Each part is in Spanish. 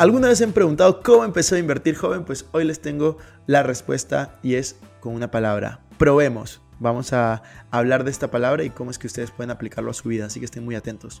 ¿Alguna vez han preguntado cómo empezó a invertir joven? Pues hoy les tengo la respuesta y es con una palabra. Probemos. Vamos a hablar de esta palabra y cómo es que ustedes pueden aplicarlo a su vida, así que estén muy atentos.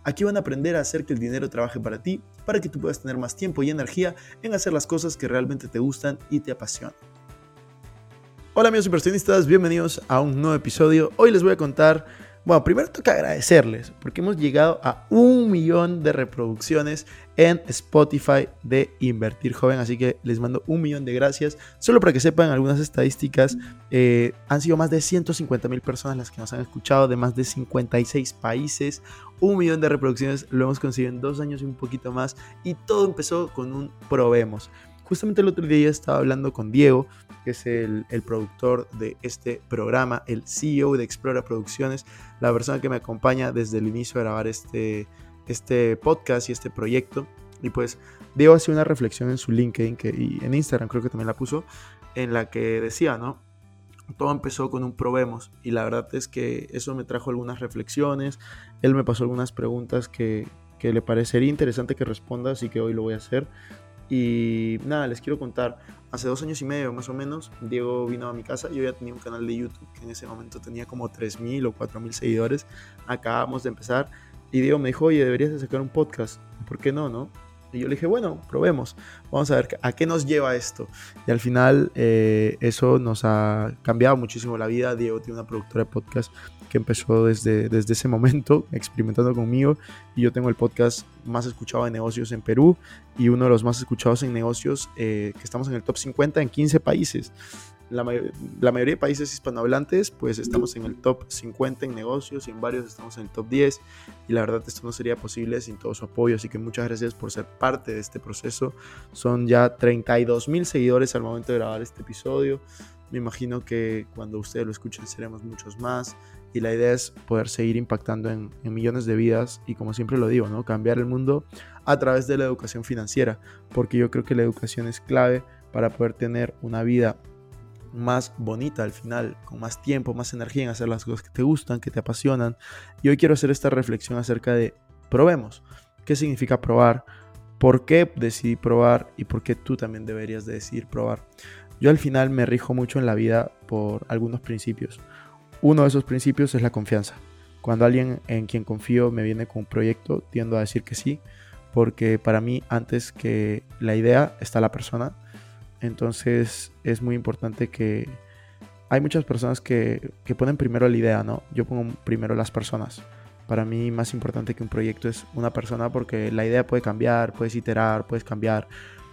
Aquí van a aprender a hacer que el dinero trabaje para ti, para que tú puedas tener más tiempo y energía en hacer las cosas que realmente te gustan y te apasionan. Hola amigos inversionistas, bienvenidos a un nuevo episodio. Hoy les voy a contar bueno, primero toca agradecerles porque hemos llegado a un millón de reproducciones en Spotify de Invertir Joven, así que les mando un millón de gracias. Solo para que sepan algunas estadísticas, eh, han sido más de 150 mil personas las que nos han escuchado de más de 56 países. Un millón de reproducciones lo hemos conseguido en dos años y un poquito más y todo empezó con un probemos. Justamente el otro día estaba hablando con Diego, que es el, productor de este programa, el CEO de Explora Producciones, la persona que me acompaña desde el inicio de grabar este, este podcast y este proyecto. Y pues Diego hacía una reflexión en su LinkedIn que, y en Instagram creo que también la puso, en la que decía, ¿no? Todo empezó con un probemos y la verdad es que eso me trajo algunas reflexiones, él me pasó algunas preguntas que, que le parecería interesante que responda, así que hoy lo voy a hacer. Y nada, les quiero contar, hace dos años y medio más o menos, Diego vino a mi casa, yo ya tenía un canal de YouTube que en ese momento tenía como 3.000 o 4.000 seguidores, acabamos de empezar, y Diego me dijo, oye, deberías de sacar un podcast, ¿por qué no, no? Y yo le dije, bueno, probemos, vamos a ver a qué nos lleva esto. Y al final eh, eso nos ha cambiado muchísimo la vida. Diego tiene una productora de podcast que empezó desde, desde ese momento experimentando conmigo y yo tengo el podcast más escuchado de negocios en Perú y uno de los más escuchados en negocios eh, que estamos en el top 50 en 15 países. La, la, mayoría de países hispanohablantes, pues estamos en el top 50 en negocios y en varios estamos en el top 10. Y la verdad, esto no sería posible sin todo su apoyo. Así que muchas gracias por ser parte de este proceso. Son ya 32 mil seguidores al momento de grabar este episodio. Me imagino que cuando ustedes lo escuchen seremos muchos más y la idea es poder seguir impactando en, millones de vidas y como siempre lo digo, ¿no? cambiar el mundo a través de la educación financiera, porque yo creo que la educación es clave para poder tener una vida más bonita al final, con más tiempo, más energía en hacer las cosas que te gustan, que te apasionan. Y hoy quiero hacer esta reflexión acerca de probemos. ¿Qué significa probar? ¿Por qué decidí probar? Y por qué tú también deberías de decidir probar. Yo al final me rijo mucho en la vida por algunos principios. Uno de esos principios es la confianza. Cuando alguien en quien confío me viene con un proyecto, tiendo a decir que sí, porque para mí antes que la idea está la persona. Entonces es muy importante que hay muchas personas que, que ponen primero la idea, ¿no? Yo pongo primero las personas. Para mí más importante que un proyecto es una persona porque la idea puede cambiar, puedes iterar, puedes cambiar,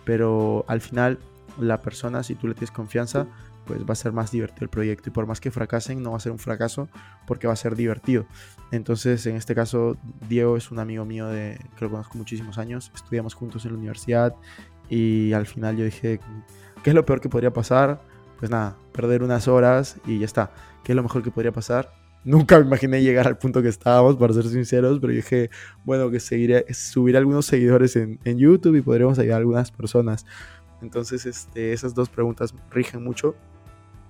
pero al final la persona, si tú le tienes confianza, pues va a ser más divertido el proyecto y por más que fracasen no va a ser un fracaso porque va a ser divertido. Entonces en este caso Diego es un amigo mío de que lo conozco muchísimos años, estudiamos juntos en la universidad y al final yo dije, ¿qué es lo peor que podría pasar? Pues nada, perder unas horas y ya está. ¿Qué es lo mejor que podría pasar? Nunca me imaginé llegar al punto que estábamos, para ser sinceros, pero dije, bueno, que seguiré, subir algunos seguidores en, en YouTube y podremos ayudar a algunas personas. Entonces, este, esas dos preguntas rigen mucho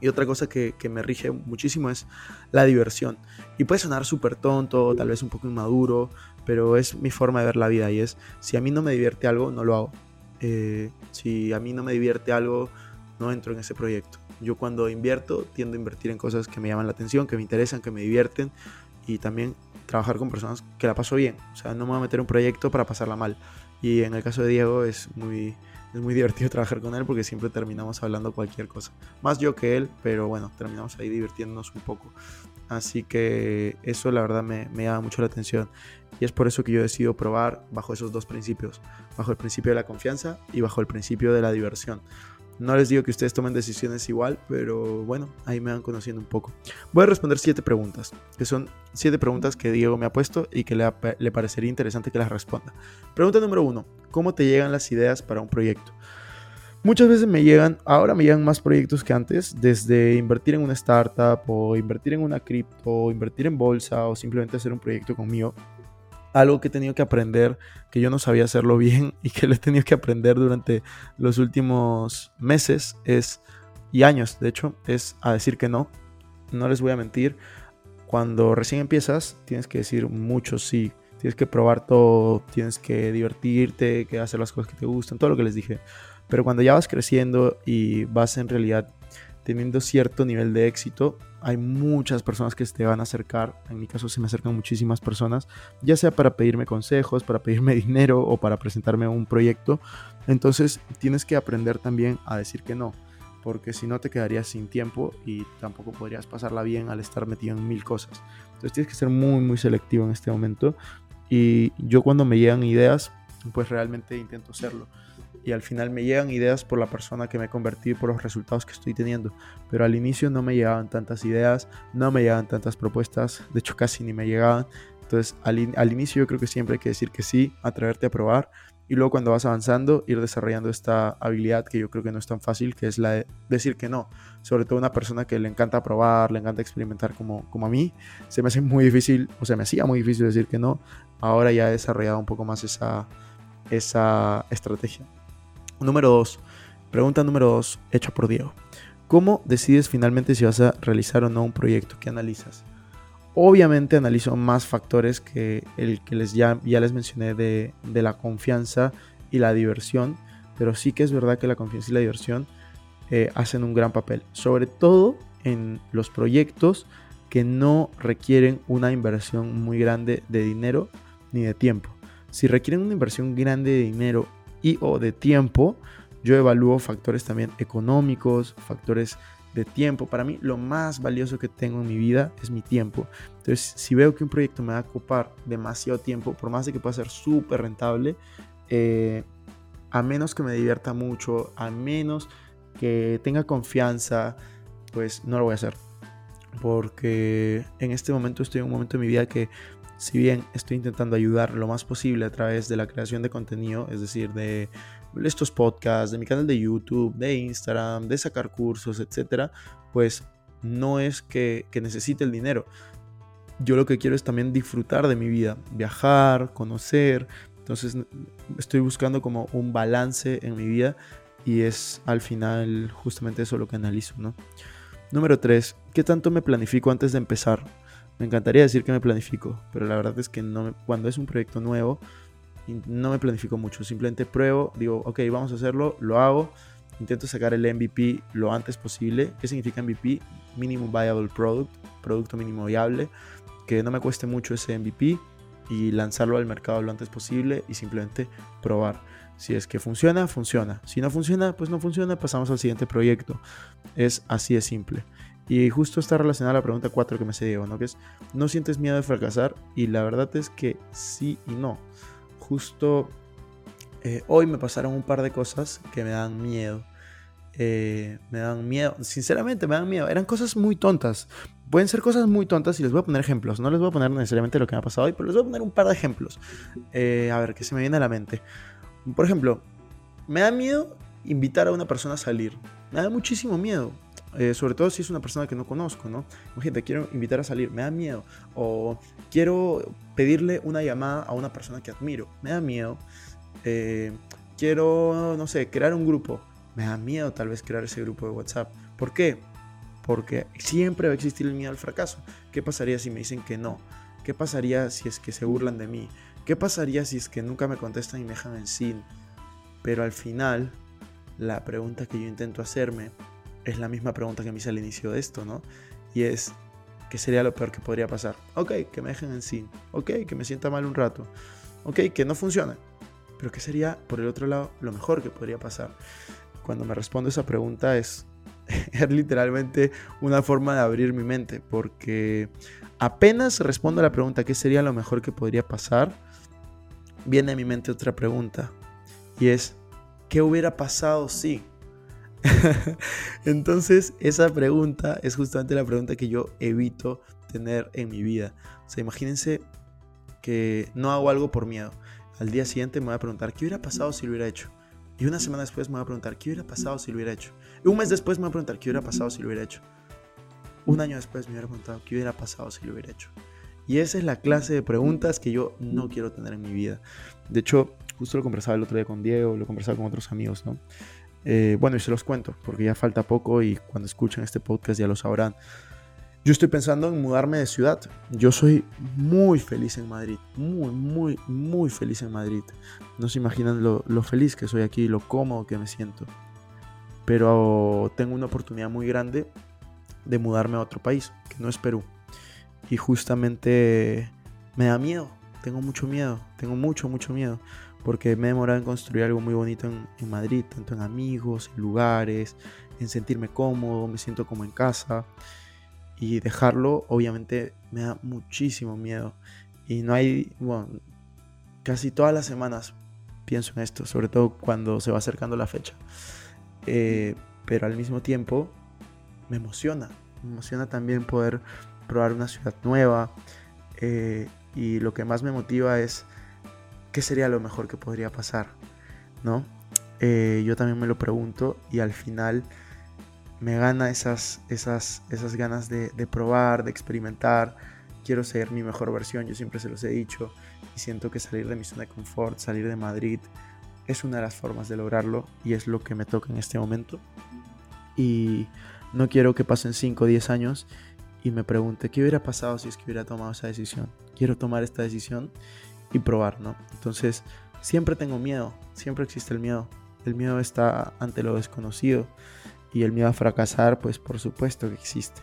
y otra cosa que, me rige muchísimo es la diversión. Y puede sonar súper tonto, tal vez un poco inmaduro, pero es mi forma de ver la vida y es, si a mí no me divierte algo, no lo hago. Eh, si a mí no me divierte algo, no entro en ese proyecto. Yo cuando invierto tiendo a invertir en cosas que me llaman la atención, que me interesan, que me divierten y también trabajar con personas que la paso bien. O sea, no me voy a meter un proyecto para pasarla mal. Y en el caso de Diego es muy, es muy divertido trabajar con él porque siempre terminamos hablando cualquier cosa. Más yo que él, pero bueno, terminamos ahí divirtiéndonos un poco. Así que eso la verdad me, me llama mucho la atención. Y es por eso que yo decido probar bajo esos dos principios. Bajo el principio de la confianza y bajo el principio de la diversión. No les digo que ustedes tomen decisiones igual, pero bueno, ahí me van conociendo un poco. Voy a responder siete preguntas, que son siete preguntas que Diego me ha puesto y que le, le parecería interesante que las responda. Pregunta número uno, ¿cómo te llegan las ideas para un proyecto? Muchas veces me llegan, ahora me llegan más proyectos que antes, desde invertir en una startup o invertir en una cripto, o invertir en bolsa o simplemente hacer un proyecto conmigo algo que he tenido que aprender, que yo no sabía hacerlo bien y que lo he tenido que aprender durante los últimos meses es, y años de hecho, es a decir que no. No les voy a mentir, cuando recién empiezas tienes que decir mucho sí, tienes que probar todo, tienes que divertirte, que hacer las cosas que te gustan, todo lo que les dije. Pero cuando ya vas creciendo y vas en realidad teniendo cierto nivel de éxito, hay muchas personas que te van a acercar. En mi caso se me acercan muchísimas personas, ya sea para pedirme consejos, para pedirme dinero o para presentarme un proyecto. Entonces tienes que aprender también a decir que no, porque si no te quedarías sin tiempo y tampoco podrías pasarla bien al estar metido en mil cosas. Entonces tienes que ser muy, muy selectivo en este momento. Y yo cuando me llegan ideas, pues realmente intento hacerlo y al final me llegan ideas por la persona que me he convertido por los resultados que estoy teniendo. Pero al inicio no me llegaban tantas ideas, no me llegaban tantas propuestas, de hecho casi ni me llegaban. Entonces al, al inicio yo creo que siempre hay que decir que sí, atreverte a probar y luego cuando vas avanzando ir desarrollando esta habilidad que yo creo que no es tan fácil, que es la de decir que no. Sobre todo una persona que le encanta probar, le encanta experimentar como, como a mí, se me hace muy difícil, o sea, me hacía muy difícil decir que no. Ahora ya he desarrollado un poco más esa, esa estrategia. Número 2. Pregunta número 2, hecha por Diego. ¿Cómo decides finalmente si vas a realizar o no un proyecto? ¿Qué analizas? Obviamente analizo más factores que el que les ya, ya les mencioné de, la confianza y la diversión, pero sí que es verdad que la confianza y la diversión eh, hacen un gran papel, sobre todo en los proyectos que no requieren una inversión muy grande de dinero ni de tiempo. Si requieren una inversión grande de dinero y o de tiempo, yo evalúo factores también económicos, factores de tiempo. Para mí lo más valioso que tengo en mi vida es mi tiempo. Entonces, si veo que un proyecto me va a ocupar demasiado tiempo, por más de que pueda ser súper rentable, eh, a menos que me divierta mucho, a menos que tenga confianza, pues no lo voy a hacer. Porque en este momento estoy en un momento de mi vida que si bien estoy intentando ayudar lo más posible a través de la creación de contenido, es decir, de estos podcasts, de mi canal de YouTube, de Instagram, de sacar cursos, etcétera, pues no es que, necesite el dinero. Yo lo que quiero es también disfrutar de mi vida, viajar, conocer. Entonces estoy buscando como un balance en mi vida y es al final justamente eso lo que analizo, ¿no? Número 3. ¿Qué tanto me planifico antes de empezar? Me encantaría decir que me planifico, pero la verdad es que no cuando es un proyecto nuevo no me planifico mucho. Simplemente pruebo, digo, ok, vamos a hacerlo, lo hago, intento sacar el MVP lo antes posible. ¿Qué significa MVP? Minimum Viable Product, producto mínimo viable, que no me cueste mucho ese MVP y lanzarlo al mercado lo antes posible y simplemente probar. Si es que funciona, funciona. Si no funciona, pues no funciona, pasamos al siguiente proyecto. Es así de simple. Y justo está relacionada a la pregunta 4 que me se Diego, ¿no? Que es, ¿no sientes miedo de fracasar? Y la verdad es que sí y no. Justo eh, hoy me pasaron un par de cosas que me dan miedo. Eh, me dan miedo, sinceramente me dan miedo. Eran cosas muy tontas. Pueden ser cosas muy tontas y les voy a poner ejemplos. No les voy a poner necesariamente lo que me ha pasado hoy, pero les voy a poner un par de ejemplos. Eh, a ver, que se me viene a la mente. Por ejemplo, me da miedo invitar a una persona a salir. Me da muchísimo miedo. Eh, sobre todo si es una persona que no conozco, ¿no? Imagínate, quiero invitar a salir, me da miedo. O quiero pedirle una llamada a una persona que admiro, me da miedo. Eh, quiero, no sé, crear un grupo, me da miedo tal vez crear ese grupo de WhatsApp. ¿Por qué? Porque siempre va a existir el miedo al fracaso. ¿Qué pasaría si me dicen que no? ¿Qué pasaría si es que se burlan de mí? ¿Qué pasaría si es que nunca me contestan y me dejan en sin? Pero al final, la pregunta que yo intento hacerme es la misma pregunta que me hice al inicio de esto, ¿no? Y es, ¿qué sería lo peor que podría pasar? Ok, que me dejen en sí. Ok, que me sienta mal un rato. Ok, que no funcione. Pero ¿qué sería, por el otro lado, lo mejor que podría pasar? Cuando me respondo esa pregunta es, es literalmente una forma de abrir mi mente, porque apenas respondo a la pregunta, ¿qué sería lo mejor que podría pasar? Viene a mi mente otra pregunta, y es, ¿qué hubiera pasado si? Entonces, esa pregunta es justamente la pregunta que yo evito tener en mi vida. O sea, imagínense que no hago algo por miedo. Al día siguiente me voy a preguntar, ¿qué hubiera pasado si lo hubiera hecho? Y una semana después me voy a preguntar, ¿qué hubiera pasado si lo hubiera hecho? Y un mes después me voy a preguntar, ¿qué hubiera pasado si lo hubiera hecho? Un año después me hubiera preguntado, ¿qué hubiera pasado si lo hubiera hecho? Y esa es la clase de preguntas que yo no quiero tener en mi vida. De hecho, justo lo conversaba el otro día con Diego, lo conversaba con otros amigos, ¿no? Eh, bueno, y se los cuento, porque ya falta poco y cuando escuchen este podcast ya lo sabrán. Yo estoy pensando en mudarme de ciudad. Yo soy muy feliz en Madrid. Muy, muy, muy feliz en Madrid. No se imaginan lo, feliz que soy aquí, lo cómodo que me siento. Pero tengo una oportunidad muy grande de mudarme a otro país, que no es Perú. Y justamente me da miedo. Tengo mucho miedo. Tengo mucho, mucho miedo porque me he demorado en construir algo muy bonito en, Madrid, tanto en amigos, en lugares, en sentirme cómodo, me siento como en casa. Y dejarlo, obviamente, me da muchísimo miedo. Y no hay, bueno, casi todas las semanas pienso en esto, sobre todo cuando se va acercando la fecha. Eh, pero al mismo tiempo, me emociona. Me emociona también poder probar una ciudad nueva. Eh, y lo que más me motiva es ¿qué sería lo mejor que podría pasar? ¿No? Eh, yo también me lo pregunto y al final me gana esas, esas, esas ganas de, probar, de experimentar. Quiero ser mi mejor versión, yo siempre se los he dicho y siento que salir de mi zona de confort, salir de Madrid, es una de las formas de lograrlo y es lo que me toca en este momento. Y no quiero que pasen 5 o 10 años y me pregunte qué hubiera pasado si es que hubiera tomado esa decisión. Quiero tomar esta decisión y probar, ¿no? Entonces, siempre tengo miedo, siempre existe el miedo. El miedo está ante lo desconocido y el miedo a fracasar, pues por supuesto que existe.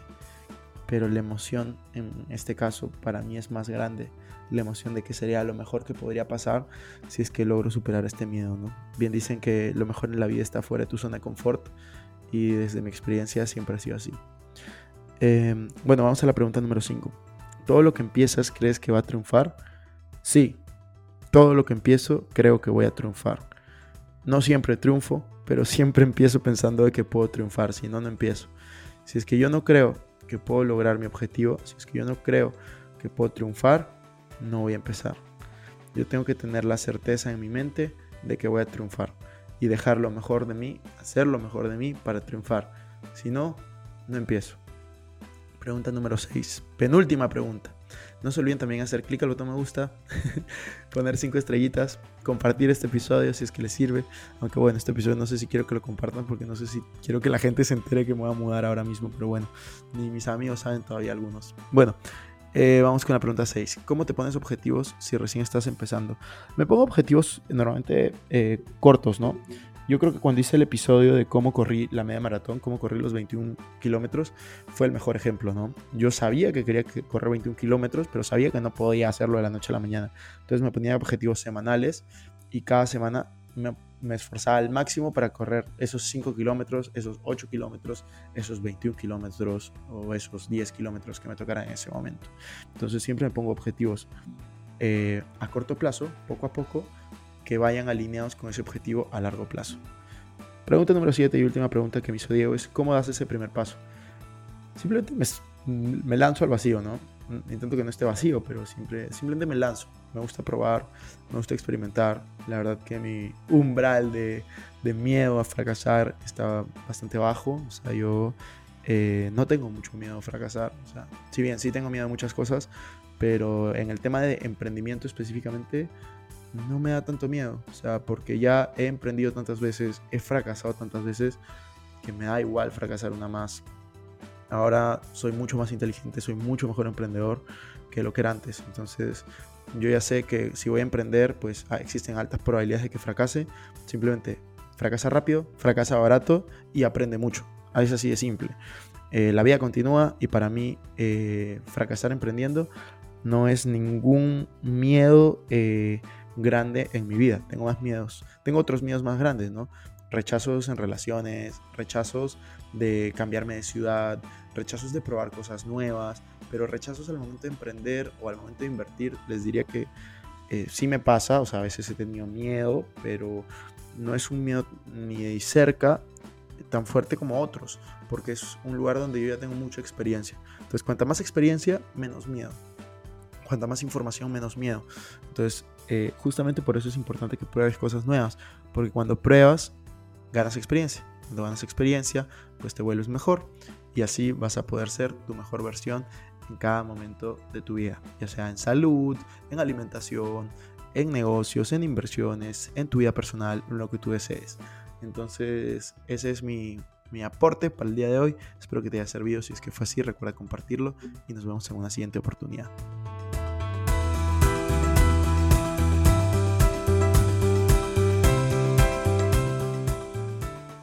Pero la emoción en este caso para mí es más grande. La emoción de que sería lo mejor que podría pasar si es que logro superar este miedo, ¿no? Bien dicen que lo mejor en la vida está fuera de tu zona de confort y desde mi experiencia siempre ha sido así. Em, bueno, vamos a la pregunta número 5. ¿Todo lo que empiezas crees que va a triunfar? Sí, todo lo que empiezo creo que voy a triunfar. No siempre triunfo, pero siempre empiezo pensando de que puedo triunfar, si no, no empiezo. Si es que yo no creo que puedo lograr mi objetivo, si es que yo no creo que puedo triunfar, no voy a empezar. Yo tengo que tener la certeza en mi mente de que voy a triunfar y dejar lo mejor de mí, hacer lo mejor de mí para triunfar. Si no, no empiezo. Pregunta número 6. Penúltima pregunta. No se olviden también hacer clic al botón me gusta, poner 5 estrellitas, compartir este episodio si es que les sirve. Aunque bueno, este episodio no sé si quiero que lo compartan porque no sé si quiero que la gente se entere que me voy a mudar ahora mismo. Pero bueno, ni mis amigos saben todavía algunos. Bueno, eh, vamos con la pregunta 6. ¿Cómo te pones objetivos si recién estás empezando? Me pongo objetivos normalmente eh, cortos, ¿no? Yo creo que cuando hice el episodio de cómo corrí la media maratón, cómo corrí los 21 kilómetros, fue el mejor ejemplo, ¿no? Yo sabía que quería correr 21 kilómetros, pero sabía que no podía hacerlo de la noche a la mañana. Entonces me ponía objetivos semanales y cada semana me, esforzaba al máximo para correr esos 5 kilómetros, esos 8 kilómetros, esos 21 kilómetros o esos 10 kilómetros que me tocaran en ese momento. Entonces siempre me pongo objetivos eh, a corto plazo, poco a poco, que vayan alineados con ese objetivo a largo plazo. Pregunta número 7 y última pregunta que me hizo Diego es, ¿cómo das ese primer paso? Simplemente me, lanzo al vacío, ¿no? Intento que no esté vacío, pero siempre, simplemente me lanzo. Me gusta probar, me gusta experimentar. La verdad que mi umbral de, miedo a fracasar está bastante bajo. O sea, yo eh, no tengo mucho miedo a fracasar. O sea, si bien sí tengo miedo a muchas cosas, pero en el tema de emprendimiento específicamente, no me da tanto miedo. O sea, porque ya he emprendido tantas veces, he fracasado tantas veces, que me da igual fracasar una más. Ahora soy mucho más inteligente, soy mucho mejor emprendedor que lo que era antes. Entonces, yo ya sé que si voy a emprender, pues ah, existen altas probabilidades de que fracase. Simplemente fracasa rápido, fracasa barato y aprende mucho. Es así de simple. Eh, la vida continúa y para mí eh, fracasar emprendiendo no es ningún miedo eh, grande en mi vida. Tengo más miedos. Tengo otros miedos más grandes, ¿no? Rechazos en relaciones, rechazos de cambiarme de ciudad, rechazos de probar cosas nuevas, pero rechazos al momento de emprender o al momento de invertir, les diría que sí me pasa, o sea, a veces he tenido miedo, pero no es un miedo ni de cerca tan fuerte como otros, porque es un lugar donde yo ya tengo mucha experiencia. Entonces, cuanta más experiencia, menos miedo. Cuanta más información, menos miedo. Entonces, eh, justamente por eso es importante que pruebes cosas nuevas, porque cuando pruebas, ganas experiencia. Cuando ganas experiencia, pues te vuelves mejor y así vas a poder ser tu mejor versión en cada momento de tu vida, ya sea en salud, en alimentación, en negocios, en inversiones, en tu vida personal, lo que tú desees. Entonces, ese es mi, mi aporte para el día de hoy. Espero que te haya servido. Si es que fue así, recuerda compartirlo y nos vemos en una siguiente oportunidad.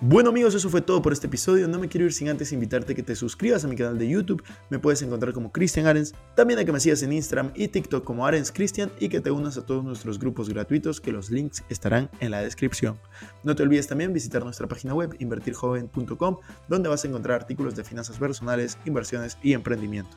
Bueno amigos, eso fue todo por este episodio. No me quiero ir sin antes invitarte a que te suscribas a mi canal de YouTube. Me puedes encontrar como Cristian Arens. También a que me sigas en Instagram y TikTok como Arens Cristian y que te unas a todos nuestros grupos gratuitos que los links estarán en la descripción. No te olvides también visitar nuestra página web invertirjoven.com donde vas a encontrar artículos de finanzas personales, inversiones y emprendimiento.